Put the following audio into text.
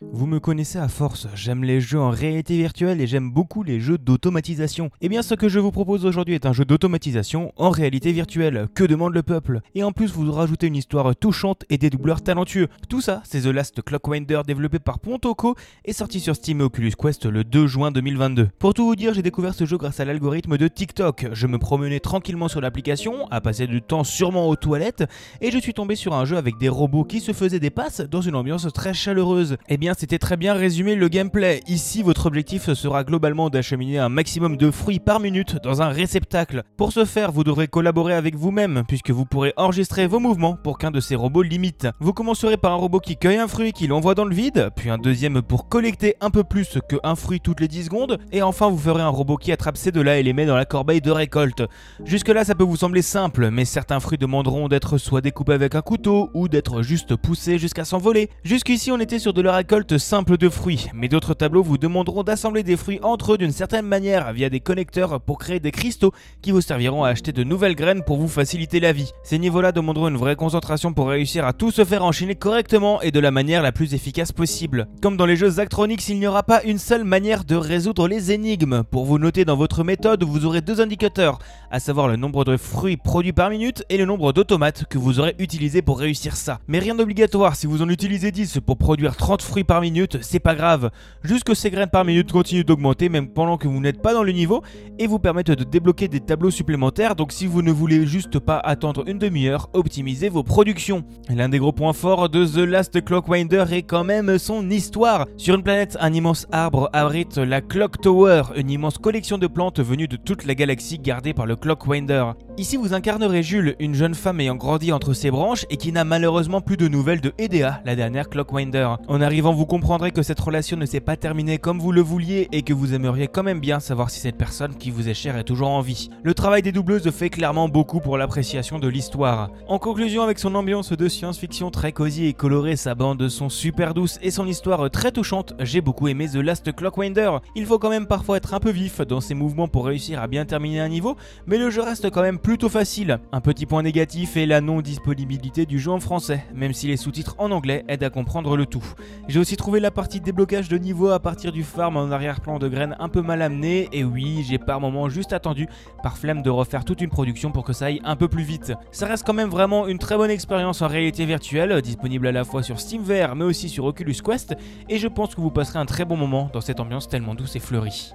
Vous me connaissez à force, j'aime les jeux en réalité virtuelle et j'aime beaucoup les jeux d'automatisation. Et bien ce que je vous propose aujourd'hui est un jeu d'automatisation en réalité virtuelle. Que demande le peuple? Et en plus vous rajoutez une histoire touchante et des doubleurs talentueux. Tout ça, c'est The Last Clockwinder développé par Pontoco et sorti sur Steam et Oculus Quest le 2 juin 2022. Pour tout vous dire, j'ai découvert ce jeu grâce à l'algorithme de TikTok. Je me promenais tranquillement sur l'application, à passer du temps sûrement aux toilettes, et je suis tombé sur un jeu avec des robots qui se faisaient des passes dans une ambiance très chaleureuse. Et bien c'était très bien résumé le gameplay. Ici, votre objectif sera globalement d'acheminer un maximum de fruits par minute dans un réceptacle. Pour ce faire, vous devrez collaborer avec vous-même, puisque vous pourrez enregistrer vos mouvements pour qu'un de ces robots limite. Vous commencerez par un robot qui cueille un fruit, qui l'envoie dans le vide, puis un deuxième pour collecter un peu plus que un fruit toutes les 10 secondes, et enfin vous ferez un robot qui attrape ces deux-là et les met dans la corbeille de récolte. Jusque-là, ça peut vous sembler simple, mais certains fruits demanderont d'être soit découpés avec un couteau, ou d'être juste poussés jusqu'à s'envoler. Jusqu'ici, on était sur de la récolte simple de fruits, mais d'autres tableaux vous demanderont d'assembler des fruits entre eux d'une certaine manière via des connecteurs pour créer des cristaux qui vous serviront à acheter de nouvelles graines pour vous faciliter la vie. Ces niveaux-là demanderont une vraie concentration pour réussir à tout se faire enchaîner correctement et de la manière la plus efficace possible. Comme dans les jeux Zachtronics, il n'y aura pas une seule manière de résoudre les énigmes. Pour vous noter dans votre méthode, vous aurez deux indicateurs, à savoir le nombre de fruits produits par minute et le nombre d'automates que vous aurez utilisé pour réussir ça. Mais rien d'obligatoire, si vous en utilisez 10 pour produire 30 fruits par minute, c'est pas grave. Juste que ces graines par minute continuent d'augmenter même pendant que vous n'êtes pas dans le niveau et vous permettent de débloquer des tableaux supplémentaires. Donc si vous ne voulez juste pas attendre une demi-heure, optimisez vos productions. L'un des gros points forts de The Last Clockwinder est quand même son histoire. Sur une planète, un immense arbre abrite la Clock Tower, une immense collection de plantes venues de toute la galaxie gardée par le Clockwinder. Ici, vous incarnerez Jules, une jeune femme ayant grandi entre ses branches et qui n'a malheureusement plus de nouvelles de Edea, la dernière Clockwinder. En arrivant, vous comprendrez que cette relation ne s'est pas terminée comme vous le vouliez et que vous aimeriez quand même bien savoir si cette personne qui vous est chère est toujours en vie. Le travail des doubleuses fait clairement beaucoup pour l'appréciation de l'histoire. En conclusion, avec son ambiance de science-fiction très cosy et colorée, sa bande son super douce et son histoire très touchante, j'ai beaucoup aimé The Last Clockwinder. Il faut quand même parfois être un peu vif dans ses mouvements pour réussir à bien terminer un niveau, mais le jeu reste quand même plutôt facile. Un petit point négatif est la non-disponibilité du jeu en français, même si les sous-titres en anglais aident à comprendre le tout. J'ai aussi trouvé la partie déblocage de niveau à partir du farm en arrière-plan de graines un peu mal amenée, et oui, j'ai par moment juste attendu, par flemme de refaire toute une production pour que ça aille un peu plus vite. Ça reste quand même vraiment une très bonne expérience en réalité virtuelle, disponible à la fois sur Steam VR mais aussi sur Oculus Quest, et je pense que vous passerez un très bon moment dans cette ambiance tellement douce et fleurie.